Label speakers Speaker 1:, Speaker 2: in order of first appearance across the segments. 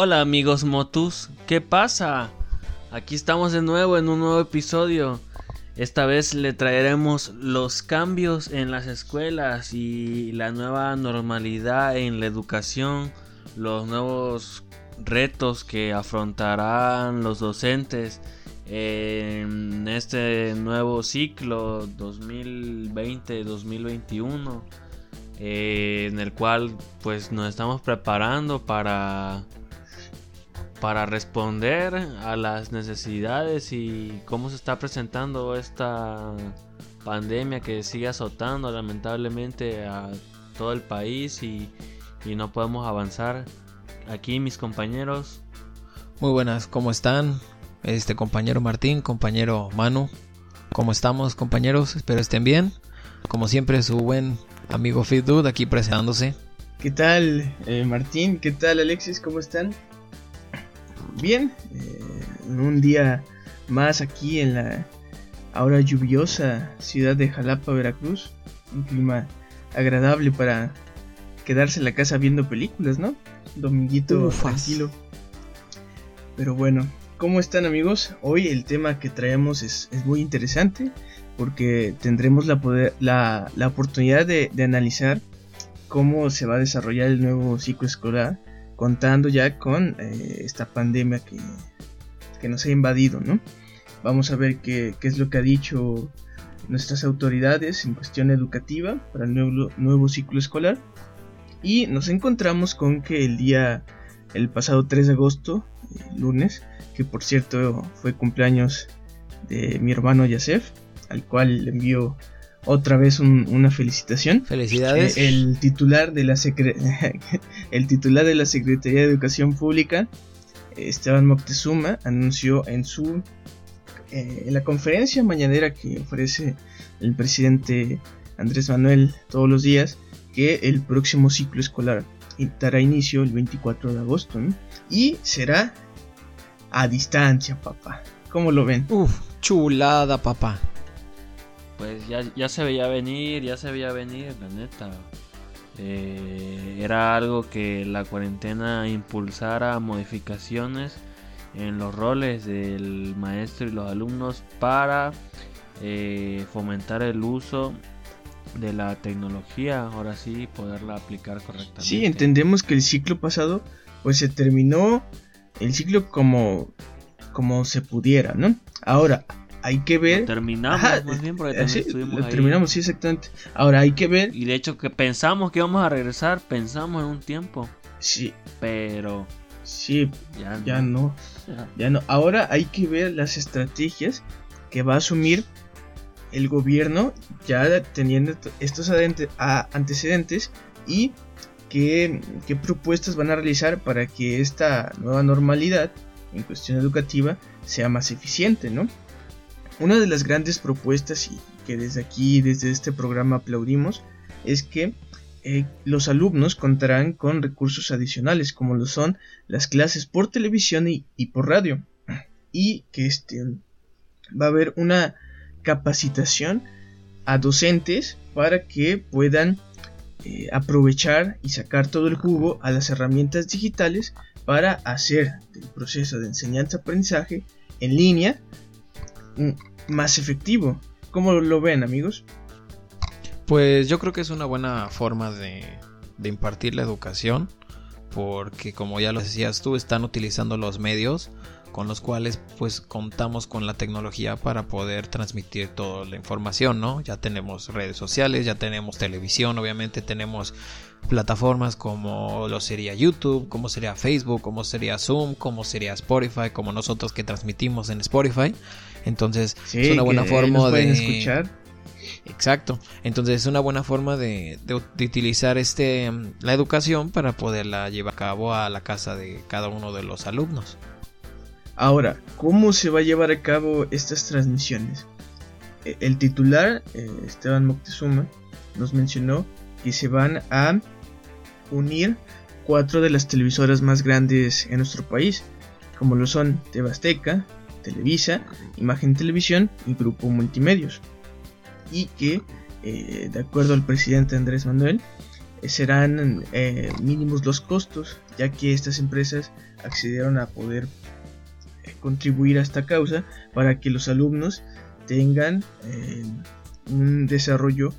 Speaker 1: Hola amigos Motus, ¿qué pasa? Aquí estamos de nuevo en un nuevo episodio. Esta vez le traeremos los cambios en las escuelas y la nueva normalidad en la educación, los nuevos retos que afrontarán los docentes en este nuevo ciclo 2020-2021 eh, en el cual pues nos estamos preparando para para responder a las necesidades y cómo se está presentando esta pandemia que sigue azotando lamentablemente a todo el país y, no podemos avanzar. Aquí mis compañeros.
Speaker 2: Muy buenas, ¿cómo están? Este compañero Martín, compañero Manu. ¿Cómo estamos compañeros? Espero estén bien. Como siempre su buen amigo Fit Dude aquí presentándose.
Speaker 3: ¿Qué tal eh, Martín? ¿Qué tal Alexis? ¿Cómo están? Bien, eh, un día más aquí en la ahora lluviosa ciudad de Jalapa, Veracruz. Un clima agradable para quedarse en la casa viendo películas, ¿no? Dominguito tranquilo. Pero bueno, ¿cómo están amigos? Hoy el tema que traemos es, muy interesante porque tendremos la, poder, la, la oportunidad de, de analizar cómo se va a desarrollar el nuevo ciclo escolar contando ya con eh, esta pandemia que, que, nos ha invadido, ¿no? Vamos a ver qué, qué, es lo que ha dicho nuestras autoridades en cuestión educativa para el nuevo, nuevo ciclo escolar. Y nos encontramos con que el día, el pasado 3 de agosto, eh, lunes, que por cierto fue cumpleaños de mi hermano Yasef, al cual le envío otra vez una felicitación.
Speaker 2: Felicidades.
Speaker 3: Eh, el titular de la el titular de la Secretaría de Educación Pública, Esteban Moctezuma, anunció en su eh, en la conferencia mañanera que ofrece el presidente Andrés Manuel todos los días que el próximo ciclo escolar dará inicio el 24 de agosto y será a distancia, papá. ¿Cómo lo ven?
Speaker 2: Uf, chulada, papá
Speaker 1: pues ya, ya se veía venir, ya se veía venir, la neta. Eh, era algo que la cuarentena impulsara modificaciones en los roles del maestro y los alumnos para eh, fomentar el uso de la tecnología, ahora sí poderla aplicar correctamente.
Speaker 3: Sí, entendemos que el ciclo pasado pues se terminó el ciclo como como se pudiera, ¿no? Ahora, hay que ver.
Speaker 1: terminamos, más bien, porque
Speaker 3: eh, sí, terminamos, sí, exactamente. Ahora hay que ver.
Speaker 1: Y de hecho, que pensamos que íbamos a regresar, pensamos en un tiempo.
Speaker 3: Sí.
Speaker 1: Pero.
Speaker 3: Sí, ya, no. Ya. no. Ahora hay que ver las estrategias que va a asumir el gobierno, ya teniendo estos antecedentes, y qué, qué propuestas van a realizar para que esta nueva normalidad en cuestión educativa sea más eficiente, ¿no? Una de las grandes propuestas y que desde aquí, desde este programa aplaudimos, es que eh, los alumnos contarán con recursos adicionales como lo son las clases por televisión y, por radio. Y que este, va a haber una capacitación a docentes para que puedan eh, aprovechar y sacar todo el jugo a las herramientas digitales para hacer el proceso de enseñanza-aprendizaje en línea más efectivo. ¿Cómo lo ven, amigos?
Speaker 2: Pues yo creo que es una buena forma de, impartir la educación, porque como ya lo decías tú, están utilizando los medios con los cuales pues contamos con la tecnología para poder transmitir toda la información, ¿no? Ya tenemos redes sociales, ya tenemos televisión, obviamente tenemos plataformas como lo sería YouTube, como sería Facebook, como sería Zoom, como sería Spotify, como nosotros que transmitimos en Spotify. Entonces es una buena forma de
Speaker 3: escuchar.
Speaker 2: Exacto. Entonces es una buena forma de, de, utilizar este la educación para poderla llevar a cabo a la casa de cada uno de los alumnos.
Speaker 3: Ahora, ¿cómo se va a llevar a cabo estas transmisiones? E, el titular, eh, Esteban Moctezuma, nos mencionó que se van a unir cuatro de las televisoras más grandes en nuestro país, como lo son Tebasteca, Televisa, Imagen Televisión y Grupo Multimedios. Y que, eh, de acuerdo al presidente Andrés Manuel, serán eh, mínimos los costos, ya que estas empresas accedieron a poder eh, contribuir a esta causa para que los alumnos tengan eh, un desarrollo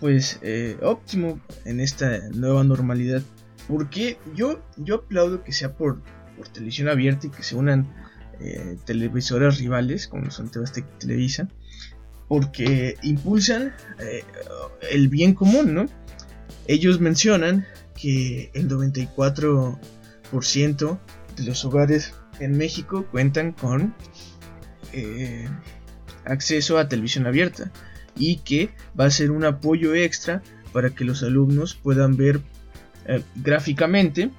Speaker 3: pues óptimo en esta nueva normalidad. Porque yo, yo aplaudo que sea por, por televisión abierta y que se unan televisoras rivales como son y Televisa porque impulsan el bien común, ¿no? Ellos mencionan que el 94% de los hogares en México cuentan con eh, acceso a televisión abierta y que va a ser un apoyo extra para que los alumnos puedan ver eh, gráficamente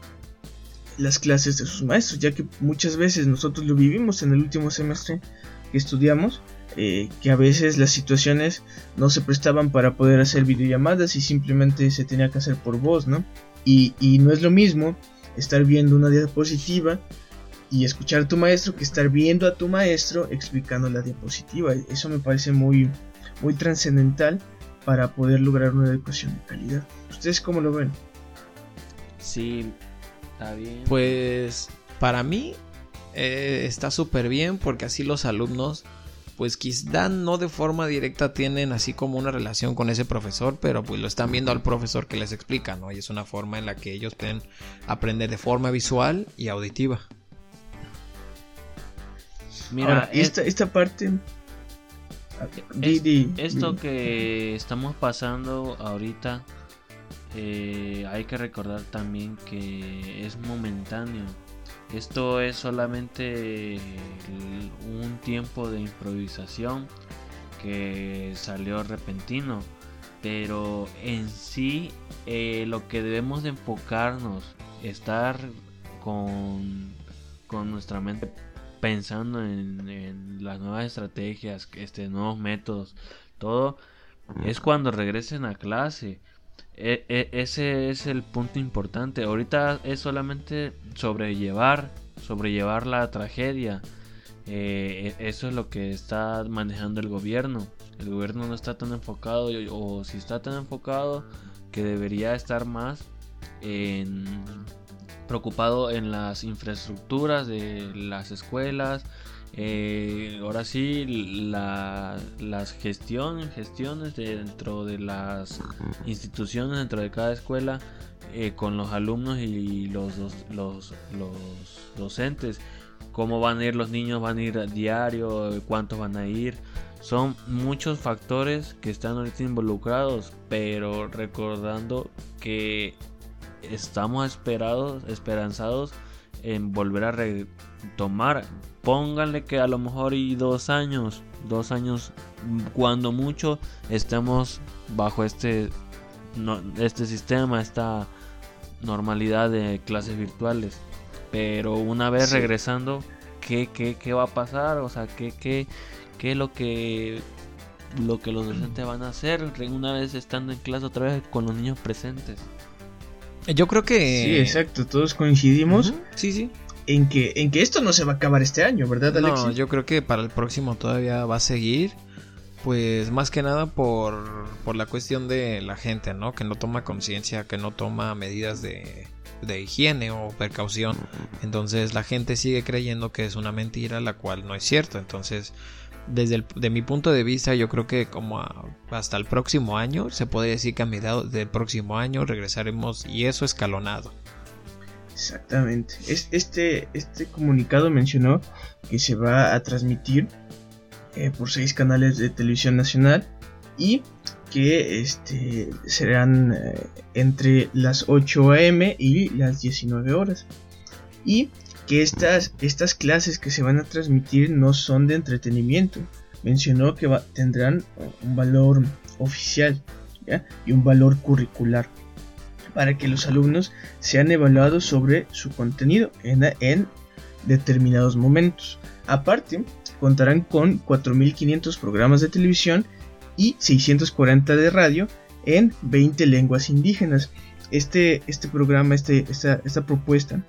Speaker 3: las clases de sus maestros, ya que muchas veces nosotros lo vivimos en el último semestre que estudiamos eh, que a veces las situaciones no se prestaban para poder hacer videollamadas y simplemente se tenía que hacer por voz, ¿no? Y, no es lo mismo estar viendo una diapositiva y escuchar a tu maestro que estar viendo a tu maestro explicando la diapositiva. Eso me parece muy, muy trascendental para poder lograr una educación de calidad. ¿Ustedes cómo lo ven?
Speaker 1: Sí, está bien.
Speaker 2: Pues para mí eh, está súper bien porque así los alumnos pues quizá no de forma directa tienen así como una relación con ese profesor, pero pues lo están viendo al profesor que les explica, ¿no? Y es una forma en la que ellos pueden aprender de forma visual y auditiva.
Speaker 3: Mira, esta, esta parte...
Speaker 1: esto que estamos pasando ahorita, eh, hay que recordar también que es momentáneo esto es solamente un tiempo de improvisación que salió repentino, pero en sí eh, lo que debemos de enfocarnos, estar con, con nuestra mente pensando en, las nuevas estrategias, este, nuevos métodos, todo, es cuando regresen a clase. E, e, ese es el punto importante. Ahorita es solamente sobrellevar, sobrellevar la tragedia. Eh, e, eso es lo que está manejando el gobierno. El gobierno no está tan enfocado, o si está tan enfocado, que debería estar más preocupado en las infraestructuras de las escuelas, eh, ahora sí, las gestiones, gestiones dentro de las instituciones, dentro de cada escuela, eh, con los alumnos y los, los, docentes. Cómo van a ir los niños, van a ir a diario, cuántos van a ir. Son muchos factores que están ahorita involucrados, pero recordando que estamos esperados, esperanzados en volver a retomar pónganle que a lo mejor y dos años, dos años, cuando mucho, estemos bajo este, este sistema, esta normalidad de clases virtuales. Pero una vez regresando, ¿qué, ¿qué, qué, va a pasar? O sea, ¿qué, qué, qué es lo que, lo que los docentes van a hacer una vez estando en clase otra vez con los niños presentes?
Speaker 2: Yo creo que...
Speaker 3: Sí, exacto, todos coincidimos.
Speaker 2: Sí, sí
Speaker 3: en que, en que esto no se va a acabar este año, ¿verdad, Alexis? No,
Speaker 2: yo creo que para el próximo todavía va a seguir. Pues más que nada por, por la cuestión de la gente, ¿no? Que no toma conciencia, que no toma medidas de, de higiene o precaución. Entonces la gente sigue creyendo que es una mentira, la cual no es cierto. Entonces, desde el, de mi punto de vista, yo creo que como hasta el próximo año, se puede decir que a mediados del próximo año regresaremos y eso escalonado.
Speaker 3: Exactamente. este, este comunicado mencionó que se va a transmitir eh, por seis canales de televisión nacional y que este, serán eh, entre las 8 am y las 19 horas. Y que estas, estas clases que se van a transmitir no son de entretenimiento. Mencionó que tendrán un valor oficial y un valor curricular para que los alumnos sean evaluados sobre su contenido en, determinados momentos. Aparte, contarán con 4.500 programas de televisión y 640 de radio en 20 lenguas indígenas. Este, este programa, este, esta, esta, propuesta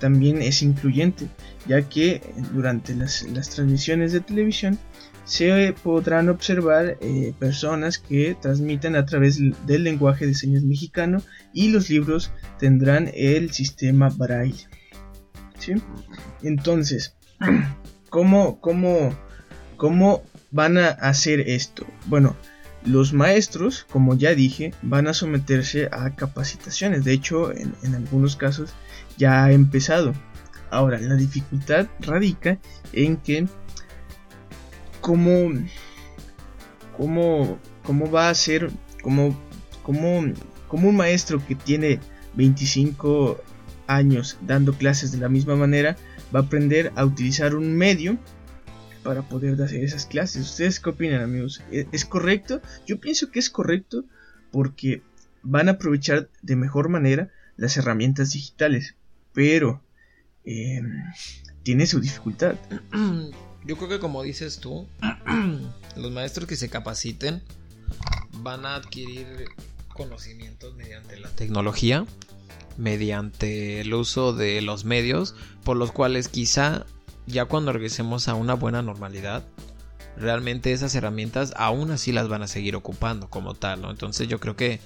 Speaker 3: también es incluyente, ya que durante las, las transmisiones de televisión se podrán observar eh, personas que transmiten a través del lenguaje de señas mexicano y los libros tendrán el sistema braille. Entonces, ¿cómo, cómo, ¿cómo van a hacer esto? Bueno, los maestros, como ya dije, van a someterse a capacitaciones. De hecho, en, en algunos casos ya ha empezado. Ahora, la dificultad radica en que cómo, cómo, cómo va a ser, como, como, como un maestro que tiene 25 años dando clases de la misma manera, va a aprender a utilizar un medio para poder hacer esas clases. ¿Ustedes qué opinan, amigos? ¿E-, ¿Es correcto? Yo pienso que es correcto porque van a aprovechar de mejor manera las herramientas digitales, pero eh, tiene su dificultad.
Speaker 2: Yo creo que como dices tú, los maestros que se capaciten van a adquirir conocimientos mediante la tecnología, mediante el uso de los medios, por los cuales quizá ya cuando regresemos a una buena normalidad, realmente esas herramientas aún así las van a seguir ocupando como tal, ¿no? Entonces yo creo que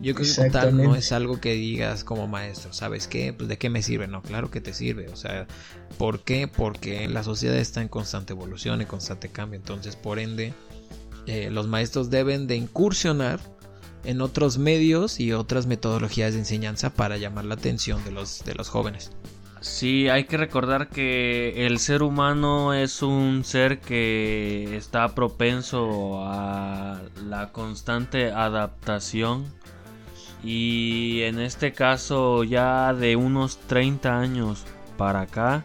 Speaker 2: yo creo que tal no es algo que digas como maestro, ¿sabes qué? Pues de qué me sirve, no, claro que te sirve, o sea, ¿por qué? Porque la sociedad está en constante evolución, en constante cambio, entonces por ende eh, los maestros deben de incursionar en otros medios y otras metodologías de enseñanza para llamar la atención de los, de los jóvenes.
Speaker 1: Sí, hay que recordar que el ser humano es un ser que está propenso a la constante adaptación y en este caso ya de unos 30 años para acá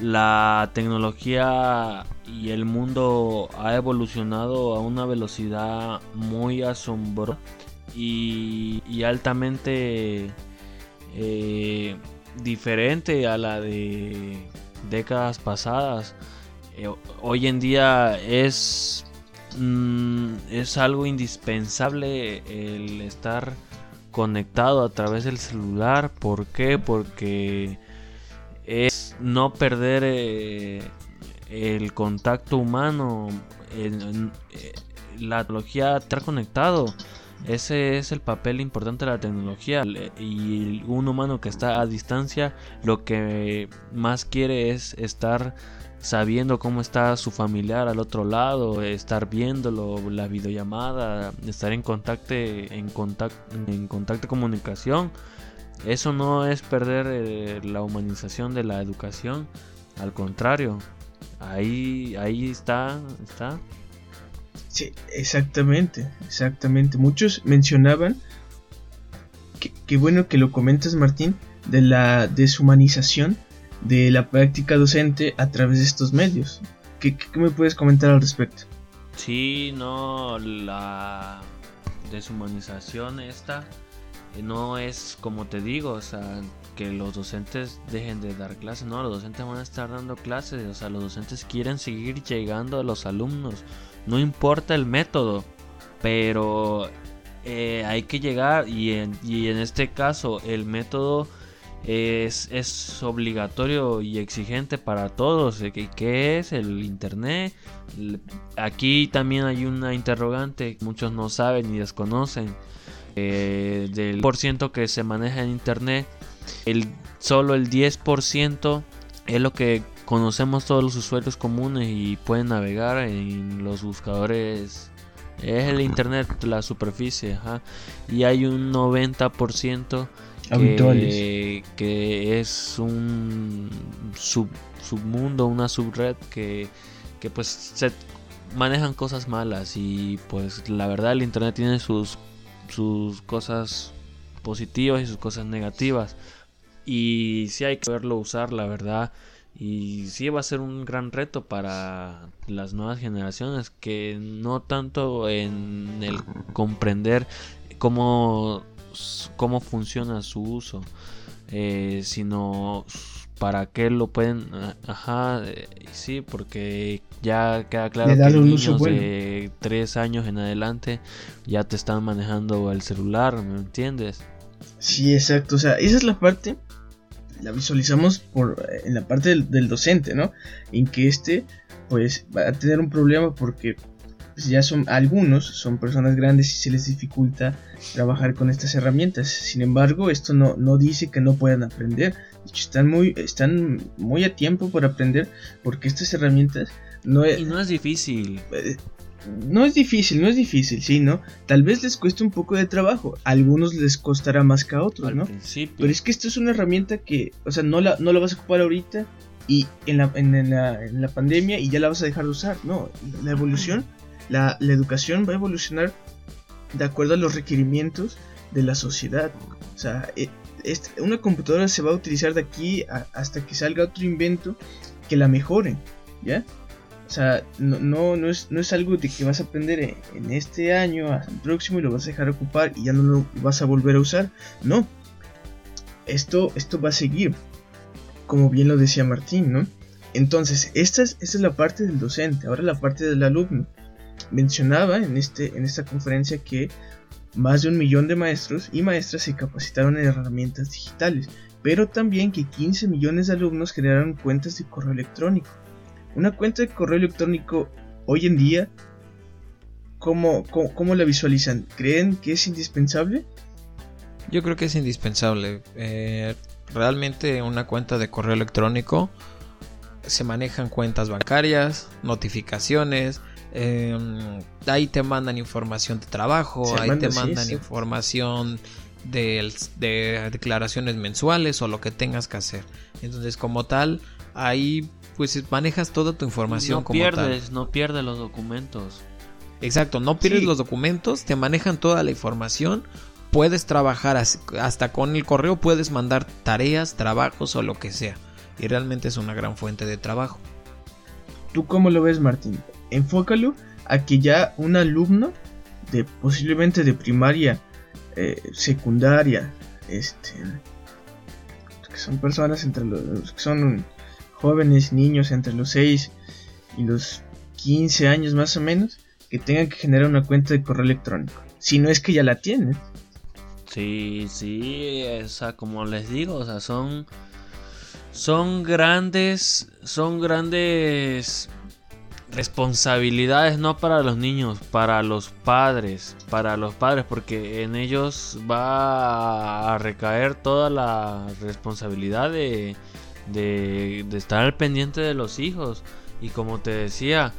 Speaker 1: la tecnología y el mundo ha evolucionado a una velocidad muy asombrosa y, altamente eh, diferente a la de décadas pasadas. Eh, hoy en día es, mm, es algo indispensable el estar conectado a través del celular. ¿Por qué? Porque es no perder eh, el contacto humano. Eh, la tecnología estar conectado. Ese es el papel importante de la tecnología. Y un humano que está a distancia lo que más quiere es estar sabiendo cómo está su familiar al otro lado, estar viéndolo, la videollamada, estar en contacto, en contacto, en contacto comunicación. Eso no es perder eh, la humanización de la educación, al contrario, ahí, ahí está, está.
Speaker 3: Sí, exactamente, exactamente. Muchos mencionaban, que, bueno que lo comentas Martín, de la deshumanización de la práctica docente a través de estos medios. ¿Qué, me puedes comentar al respecto?
Speaker 1: Sí, no, la deshumanización esta eh, no es como te digo, o sea, que los docentes dejen de dar clases, no, los docentes van a estar dando clases, o sea, los docentes quieren seguir llegando a los alumnos, no importa el método, pero eh, hay que llegar y en, y en este caso el método es, obligatorio y exigente para todos. ¿Qué, es el Internet? Aquí también hay una interrogante muchos no saben ni desconocen. Eh, del por ciento que se maneja en Internet, el, solo el 10% es lo que conocemos todos los usuarios comunes y pueden navegar en los buscadores. Es el Internet, la superficie. Y hay un 90% que, es un sub, submundo, una subred que, que pues se manejan cosas malas y pues la verdad el internet tiene sus, sus cosas positivas y sus cosas negativas. Y sí hay que saberlo usar la verdad. Y sí va a ser un gran reto para las nuevas generaciones que no tanto en el comprender cómo cómo funciona su uso, eh, sino para qué lo pueden, ajá, eh, sí, porque ya queda claro que niños de 3 años en adelante ya te están manejando el celular, ¿me entiendes?
Speaker 3: Sí, exacto, o sea, esa es la parte, la visualizamos por en la parte del, del docente, ¿no? En que este pues va a tener un problema porque pues, ya son algunos son personas grandes y se les dificulta trabajar con estas herramientas. Sin embargo, esto no, no dice que no puedan aprender. están muy, están muy a tiempo para aprender porque estas herramientas no
Speaker 1: es... Y no es difícil.
Speaker 3: Eh, no es difícil, no es difícil, sí, ¿no? Tal vez les cueste un poco de trabajo, a algunos les costará más que a otros, ¿no? Pero es que esto es una herramienta que, o sea, no la, no la vas a ocupar ahorita y en la, en, la, en la pandemia y ya la vas a dejar de usar, no, la evolución, la, la educación va a evolucionar de acuerdo a los requerimientos de la sociedad. O sea, e, una computadora se va a utilizar de aquí hasta que salga otro invento que la mejore, ¿ya? O sea, no, no, es, no es algo de que vas a aprender en, este año, hasta el próximo y lo vas a dejar ocupar y ya no lo vas a volver a usar. No. Esto, esto va a seguir. Como bien lo decía Martín, ¿no? Entonces, esta es, esta es la parte del docente. Ahora la parte del alumno. Mencionaba en, este, en esta conferencia que más de un millón de maestros y maestras se capacitaron en herramientas digitales, pero también que 15 millones de alumnos generaron cuentas de correo electrónico. Una cuenta de correo electrónico hoy en día, ¿cómo, cómo, la visualizan? ¿Creen que es indispensable?
Speaker 2: Yo creo que es indispensable. Eh, realmente una cuenta de correo electrónico se manejan cuentas bancarias, notificaciones, em, ahí te mandan información de trabajo, ahí te mandan información de, de, declaraciones mensuales o lo que tengas que hacer. Entonces como tal, ahí pues manejas toda tu información
Speaker 1: no pierdes, No pierdes los documentos.
Speaker 2: Exacto, no pierdes los documentos, te manejan toda la información, puedes trabajar hasta con el correo, puedes mandar tareas, trabajos o lo que sea. Y realmente es una gran fuente de trabajo.
Speaker 3: ¿Tú cómo lo ves, Martín? Enfócalo a que ya un alumno de posiblemente de primaria, eh, secundaria, este, que son personas entre los que son jóvenes, niños entre los 6 y los 15 años más o menos, que tengan que generar una cuenta de correo electrónico. Si no es que ya la tienen.
Speaker 1: Sí, sí, o sea, como les digo, o sea, son son grandes son grandes responsabilidades no para los niños, para los padres, para los padres porque en ellos va a recaer toda la responsabilidad de de, estar al pendiente de los hijos. Y como te decía,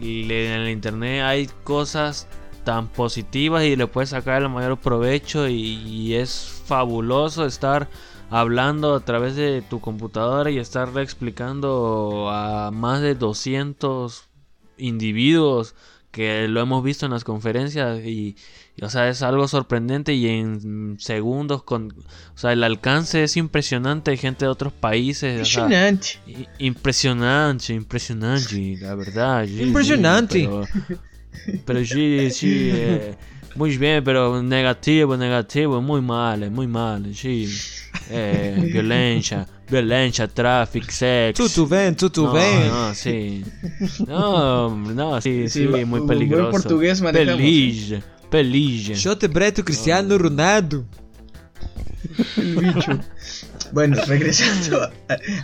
Speaker 1: y en el internet hay cosas tan positivas y le puedes sacar el mayor provecho y, es fabuloso estar hablando a través de tu computadora y estar explicando a más de 200 individuos que lo hemos visto en las conferencias y, o sea, es algo sorprendente y en segundos con... O sea, el alcance es impresionante. Hay gente de otros países.
Speaker 3: Impresionante.
Speaker 1: impresionante, impresionante, la verdad.
Speaker 2: impresionante.
Speaker 1: pero, sí, sí. Eh, muy bien, pero negativo, negativo, muy mal, muy mal, sí. Eh, violencia, violencia, tráfico, sexo.
Speaker 2: Tudo bem, tudo bem.
Speaker 1: No, sí. No, no, sí, sí, muy peligroso.
Speaker 3: portugués
Speaker 1: manejamos. Pelige.
Speaker 2: Shot Breto Cristiano Ronaldo.
Speaker 3: El bicho. Bueno, regresando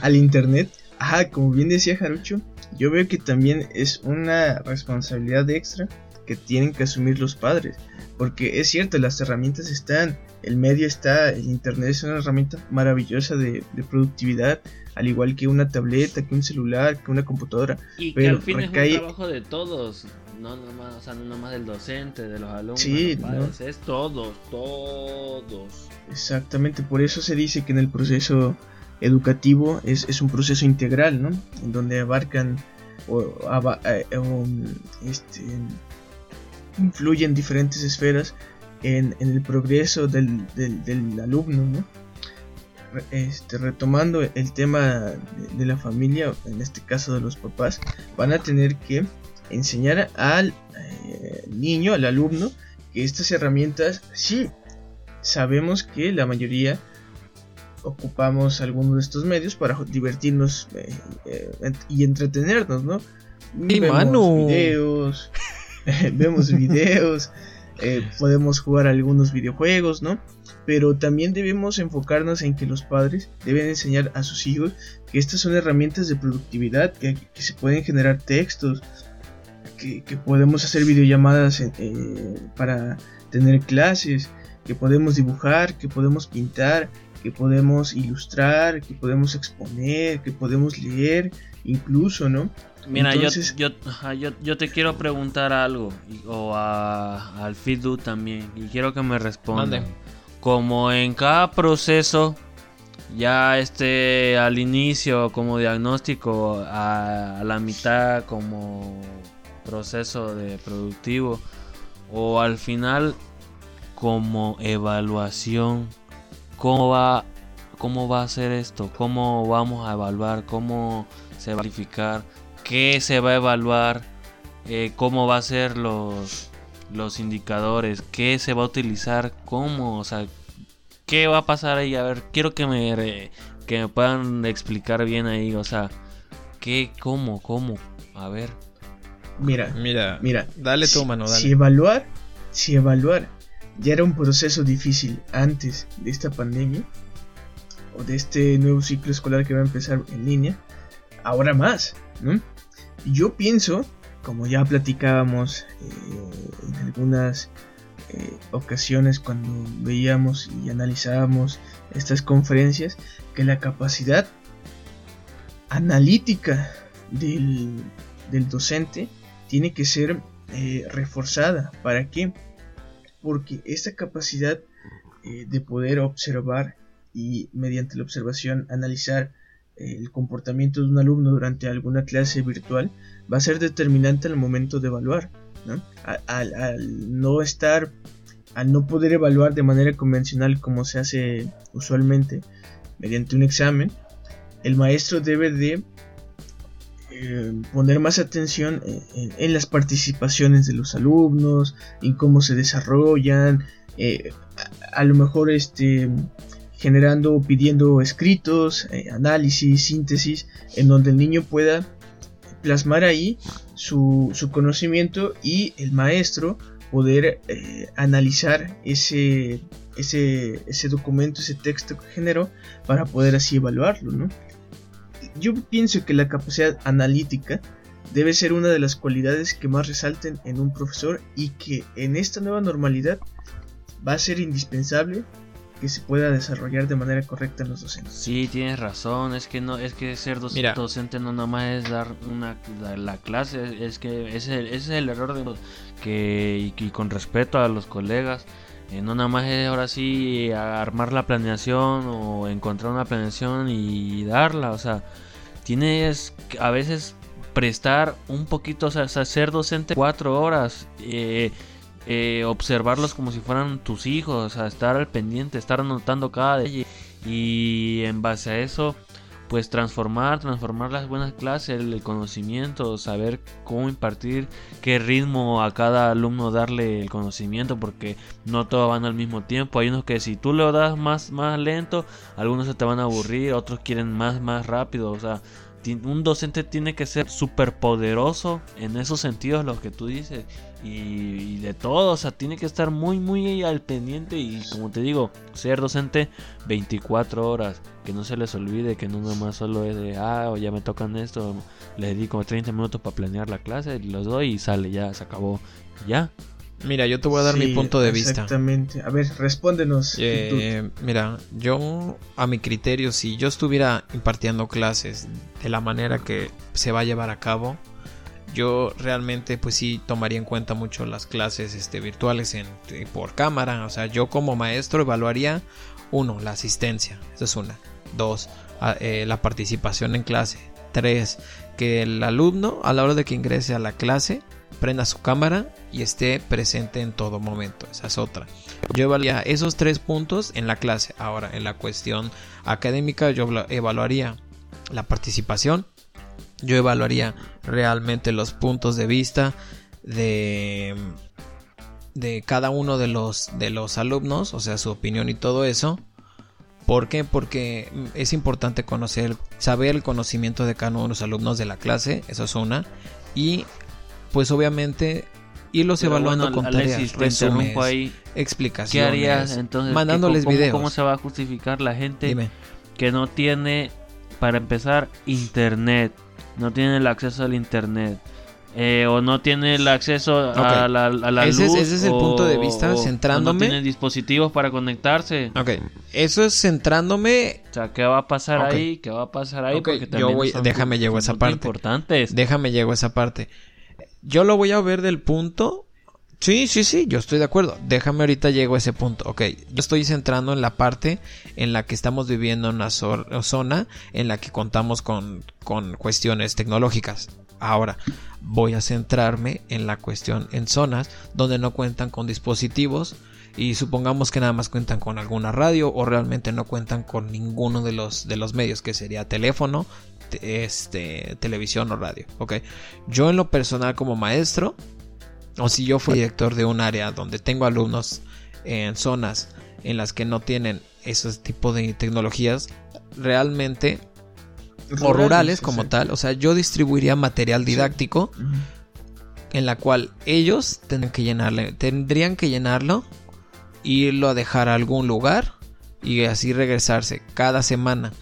Speaker 3: al internet. Ajá, como bien decía Jarucho, yo veo que también es una responsabilidad extra que tienen que asumir los padres. Porque es cierto, las herramientas están, el medio está, el internet es una herramienta maravillosa de, productividad, al igual que una tableta, que un celular, que una computadora.
Speaker 1: Y pero que al fin es un trabajo de todos no nomás, o sea, no nomás del docente, de los alumnos,
Speaker 3: sí,
Speaker 1: es todos, todos.
Speaker 3: Exactamente, por eso se dice que en el proceso educativo es, es un proceso integral, ¿no? En donde abarcan o, eh, este, influyen diferentes esferas en, en el progreso del, del, alumno, ¿no? Este, retomando el tema de, de, la familia, en este caso de los papás, van a tener que enseñar al eh, niño, al alumno, que estas herramientas, sí, sabemos que la mayoría ocupamos algunos de estos medios para divertirnos eh, eh, y entretenernos, ¿no?
Speaker 2: vemos
Speaker 3: videos, vemos videos, eh, podemos jugar algunos videojuegos, ¿no? Pero también debemos enfocarnos en que los padres deben enseñar a sus hijos que estas son herramientas de productividad, que, se pueden generar textos, que, podemos hacer videollamadas para tener clases, que podemos dibujar, que podemos pintar, que podemos ilustrar, que podemos exponer, que podemos leer, incluso, ¿no?
Speaker 1: Mira, yo, yo, yo, te quiero preguntar algo, o a, al Fidu también, y quiero que me respondan. Como en cada proceso, ya este al inicio como diagnóstico, a, a la mitad como proceso de productivo, o al final como evaluación cómo va, cómo va a ser esto, cómo vamos a evaluar, cómo se va a verificar, qué se va a evaluar, eh, cómo va a ser los, los indicadores, qué se va a utilizar, cómo, o sea, qué va a pasar ahí. A ver, quiero que me, que me puedan explicar bien ahí, o sea, qué, cómo, cómo, a ver.
Speaker 3: Mira, mira, mira,
Speaker 2: dale tu mano, dale.
Speaker 3: Si evaluar, si evaluar ya era un proceso difícil antes de esta pandemia o de este nuevo ciclo escolar que va a empezar en línea, ahora más, ¿no? Yo pienso, como ya platicábamos eh, en algunas eh, ocasiones cuando veíamos y analizábamos estas conferencias, que la capacidad analítica del, docente tiene que ser eh, reforzada. ¿Para qué? porque esta capacidad de poder observar y mediante la observación analizar el comportamiento de un alumno durante alguna clase virtual va a ser determinante al momento de evaluar. Al, no estar, al no poder evaluar de manera convencional como se hace usualmente mediante un examen, el maestro debe de eh, poner más atención en, las participaciones de los alumnos, en cómo se desarrollan, eh, a, lo mejor este, generando, pidiendo escritos, eh, análisis, síntesis, en donde el niño pueda plasmar ahí su, su conocimiento y el maestro poder analizar ese, ese, ese documento, ese texto que generó para poder así evaluarlo, ¿no? yo pienso que la capacidad analítica debe ser una de las cualidades que más resalten en un profesor y que en esta nueva normalidad va a ser indispensable que se pueda desarrollar de manera correcta en los docentes.
Speaker 1: Sí, tienes razón, es que no es que ser docente no nada más es dar una la, clase, es que ese, es el error de que y, con respeto a los colegas eh, no nada más es ahora sí armar la planeación o encontrar una planeación y darla, o sea, tienes a veces prestar un poquito, o sea, ser docente cuatro horas, eh, eh, observarlos como si fueran tus hijos, sea, estar al pendiente, estar anotando cada detalle y en base a eso pues transformar, transformar las buenas clases, el, conocimiento, saber cómo impartir, qué ritmo a cada alumno darle el conocimiento, porque no todos van al mismo tiempo. Hay unos que si tú lo das más, más lento, algunos se te van a aburrir, otros quieren más, más rápido, o sea, un docente tiene que ser súper poderoso en esos sentidos, lo que tú dices, y, de todo, o sea, tiene que estar muy, muy al pendiente y como te digo, ser docente 24 horas, que no se les olvide que no nomás solo es de, ah, o ya me tocan esto, les dedico 30 minutos para planear la clase, los doy y sale, ya, se acabó, ya.
Speaker 2: Mira, yo te voy a dar mi punto de vista.
Speaker 3: Exactamente. A ver, respóndenos.
Speaker 2: Eh, mira, yo a mi criterio, si yo estuviera impartiendo clases de la manera que se va a llevar a cabo, yo realmente pues sí tomaría en cuenta mucho las clases este, virtuales en, por cámara. O sea, yo como maestro evaluaría, uno, la asistencia. Esa es una. Dos, eh, la participación en clase. Tres, que el alumno a la hora de que ingrese a la clase prenda su cámara y esté presente en todo momento. Esa es otra. Yo evaluaría esos tres puntos en la clase. Ahora, en la cuestión académica, yo evaluaría la participación. Yo evaluaría realmente los puntos de vista de, de cada uno de los, de los alumnos, o sea, su opinión y todo eso. ¿Por qué? Porque es importante conocer, saber el conocimiento de cada uno de los alumnos de la clase, eso es una. Y pues obviamente irlos
Speaker 1: Pero
Speaker 2: evaluando
Speaker 1: bueno,
Speaker 2: con
Speaker 1: Alexis,
Speaker 2: tareas,
Speaker 1: ahí. ¿Qué
Speaker 2: explicaciones,
Speaker 1: harías entonces? ¿Qué-
Speaker 2: mandándoles
Speaker 1: cómo,
Speaker 2: videos.
Speaker 1: ¿Cómo se va a justificar la gente
Speaker 2: Dime.
Speaker 1: que no tiene, para empezar, internet? No tiene el acceso al internet. eh, o no tiene el acceso a la, a la
Speaker 2: Ese es-
Speaker 1: luz.
Speaker 2: ese es el
Speaker 1: o-
Speaker 2: punto de vista, centrándome.
Speaker 1: no tiene dispositivos para conectarse.
Speaker 2: Ok, eso es centrándome
Speaker 1: O sea, ¿qué va a pasar ahí? ¿Qué va a pasar ahí? Porque
Speaker 2: yo
Speaker 1: también
Speaker 2: voy-
Speaker 1: son-
Speaker 2: déjame llego a esa parte.
Speaker 1: importantes.
Speaker 2: Déjame llego a esa parte. Yo lo voy a ver del punto. Sí, sí, sí, yo estoy de acuerdo. Déjame ahorita llego a ese punto. Ok, yo estoy centrando en la parte en la que estamos viviendo en una zo- zona en la que contamos con, con cuestiones tecnológicas. Ahora, voy a centrarme en la cuestión en zonas donde no cuentan con dispositivos y supongamos que nada más cuentan con alguna radio o realmente no cuentan con ninguno de los, de los medios que sería teléfono, te- este, televisión o radio. Ok, yo en lo personal como maestro o si yo fui director de un área donde tengo alumnos en zonas en las que no tienen esos tipos de tecnologías, realmente o rurales como tal, o sea, yo distribuiría material didáctico en la cual ellos tendrían que llenarle, tendrían que llenarlo, irlo a dejar a algún lugar y así regresarse cada semana.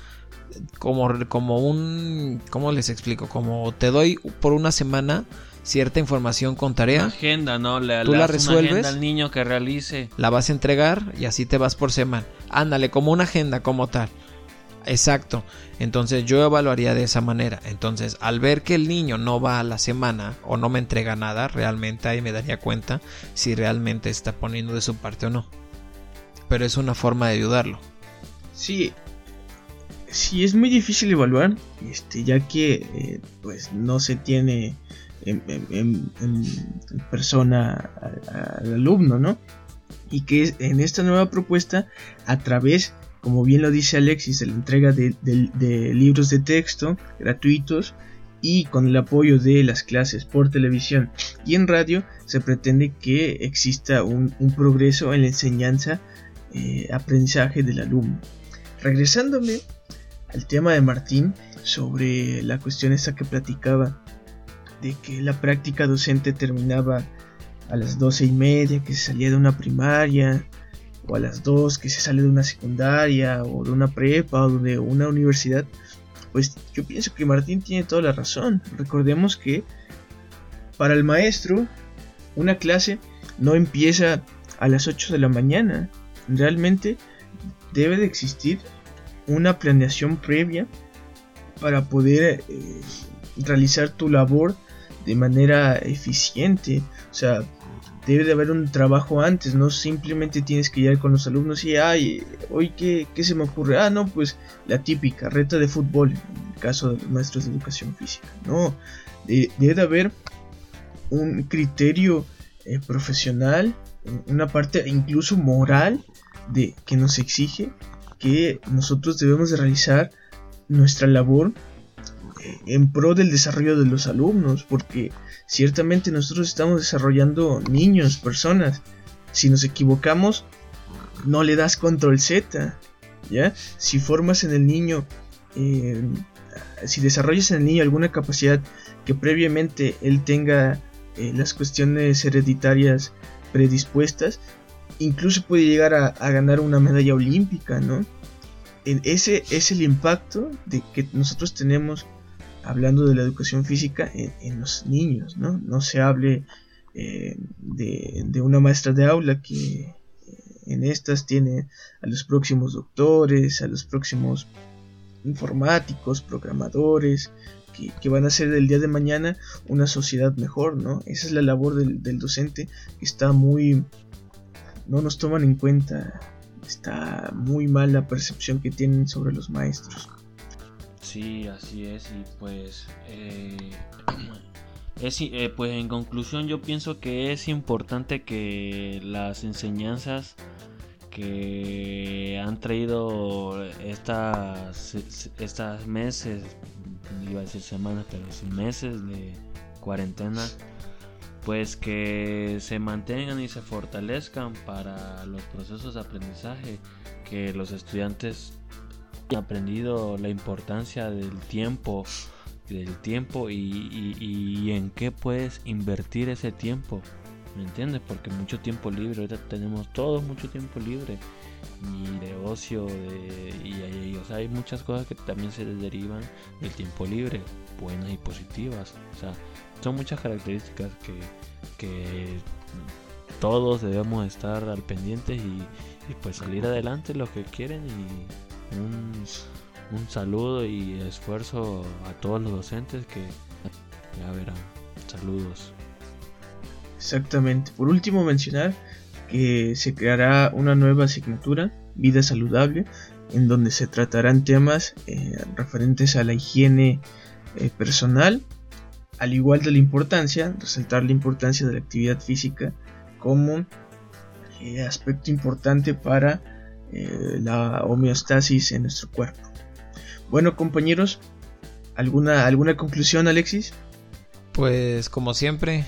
Speaker 2: Como, como un, ¿cómo les explico? Como te doy por una semana cierta información con
Speaker 1: Una
Speaker 2: tarea,
Speaker 1: agenda, ¿no? Le,
Speaker 2: Tú
Speaker 1: le
Speaker 2: la
Speaker 1: das una
Speaker 2: resuelves.
Speaker 1: agenda al niño que realice.
Speaker 2: la vas a entregar y así te vas por semana. Ándale, como una agenda como tal. Exacto. Entonces yo evaluaría de esa manera. Entonces, al ver que el niño no va a la semana o no me entrega nada, realmente ahí me daría cuenta si realmente está poniendo de su parte o no. Pero es una forma de ayudarlo.
Speaker 3: Sí, sí es muy difícil evaluar, este, ya que eh, pues no se tiene en, persona al alumno, ¿no? Y que en esta nueva propuesta, a través, como bien lo dice Alexis, de la entrega de, libros de texto gratuitos y con el apoyo de las clases por televisión y en radio, se pretende que exista un, un progreso en la enseñanza, eh, aprendizaje del alumno. Regresándome al tema de Martín sobre la cuestión esta que platicaba de que la práctica docente terminaba a las doce y media, que se salía de una primaria, o a las dos que se sale de una secundaria, o de una prepa, o de una universidad, pues yo pienso que Martín tiene toda la razón. Recordemos que para el maestro, una clase no empieza a las 8 de la mañana. Realmente debe de existir una planeación previa para poder eh, realizar tu labor de manera eficiente. O sea, debe de haber un trabajo antes, no simplemente tienes que llegar con los alumnos y, ay, hoy qué, qué se me ocurre. Ah, no, pues la típica reta de fútbol, en el caso de los maestros de educación física. No, de- debe de haber un criterio eh, profesional, una parte incluso moral de que nos exige que nosotros debemos de realizar nuestra labor eh, en pro del desarrollo de los alumnos, porque ciertamente nosotros estamos desarrollando niños, personas. Si nos equivocamos, no le das control Z, ¿ya? Si formas en el niño, eh, si desarrollas en el niño alguna capacidad que previamente él tenga eh, las cuestiones hereditarias predispuestas, incluso puede llegar a, a ganar una medalla olímpica, ¿no? Ese es el impacto de que nosotros tenemos hablando de la educación física en, en los niños, ¿no? No se hable eh, de, de una maestra de aula que eh, en estas tiene a los próximos doctores, a los próximos informáticos, programadores, que, que van a hacer del día de mañana una sociedad mejor, ¿no? Esa es la labor del, del docente que está muy... no nos toman en cuenta, está muy mal la percepción que tienen sobre los maestros.
Speaker 1: Sí, así es. Y pues, eh, es, eh, pues en conclusión yo pienso que es importante que las enseñanzas que han traído estas, estas meses, iba a decir semanas, pero meses de cuarentena, pues que se mantengan y se fortalezcan para los procesos de aprendizaje, que los estudiantes hayan aprendido la importancia del tiempo, del tiempo y, y- y en qué puedes invertir ese tiempo. ¿Me entiendes? Porque mucho tiempo libre, ahorita tenemos todos mucho tiempo libre y de ocio de, y, sea, hay muchas cosas que también se derivan del tiempo libre, buenas y positivas. O sea, son muchas características que, que todos debemos estar al pendiente y, pues salir adelante lo que quieren y un, un saludo y esfuerzo a todos los docentes que ya verán. Saludos.
Speaker 3: Exactamente. Por último mencionar que se creará una nueva asignatura, Vida Saludable, en donde se tratarán temas eh, referentes a la higiene eh, personal, al igual de la importancia, resaltar la importancia de la actividad física como eh, aspecto importante para la homeostasis en nuestro cuerpo. Bueno compañeros, ¿alguna, alguna conclusión Alexis?
Speaker 2: Pues como siempre,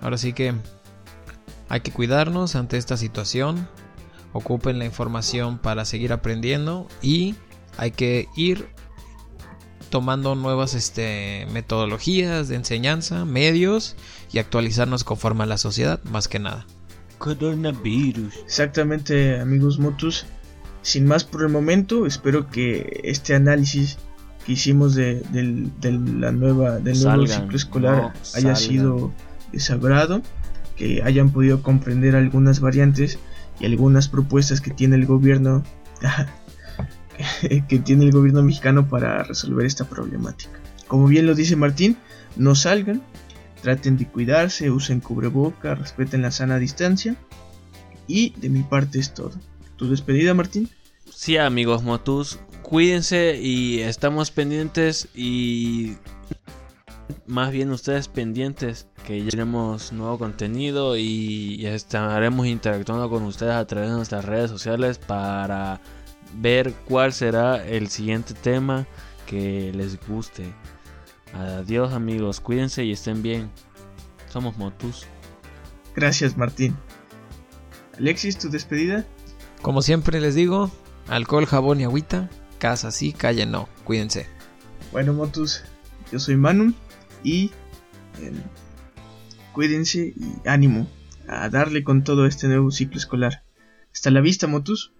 Speaker 2: ahora sí que hay que cuidarnos ante esta situación, ocupen la información para seguir aprendiendo y hay que ir tomando nuevas este, metodologías de enseñanza, medios y actualizarnos conforme a la sociedad, más que nada.
Speaker 3: Coronavirus. Exactamente, amigos Motus. Sin más por el momento, espero que este análisis que hicimos de, la nueva, del nuevo ciclo escolar haya sido desagrado que hayan podido comprender algunas variantes y algunas propuestas que tiene el gobierno que tiene el gobierno mexicano para resolver esta problemática. Como bien lo dice Martín, no salgan, traten de cuidarse, usen cubreboca, respeten la sana distancia y de mi parte es todo. ¿Tu despedida, Martín?
Speaker 1: Sí, amigos Motus, cuídense y estamos pendientes y más bien ustedes pendientes que ya tenemos nuevo contenido y estaremos interactuando con ustedes a través de nuestras redes sociales para ver cuál será el siguiente tema que les guste. Adiós amigos, cuídense y estén bien. Somos Motus.
Speaker 3: Gracias Martín. Alexis, tu despedida.
Speaker 2: Como siempre les digo, alcohol, jabón y agüita. Casa sí, calle no. Cuídense.
Speaker 3: Bueno Motus, yo soy Manu y em, cuídense y ánimo a darle con todo este nuevo ciclo escolar. Hasta la vista, Motus.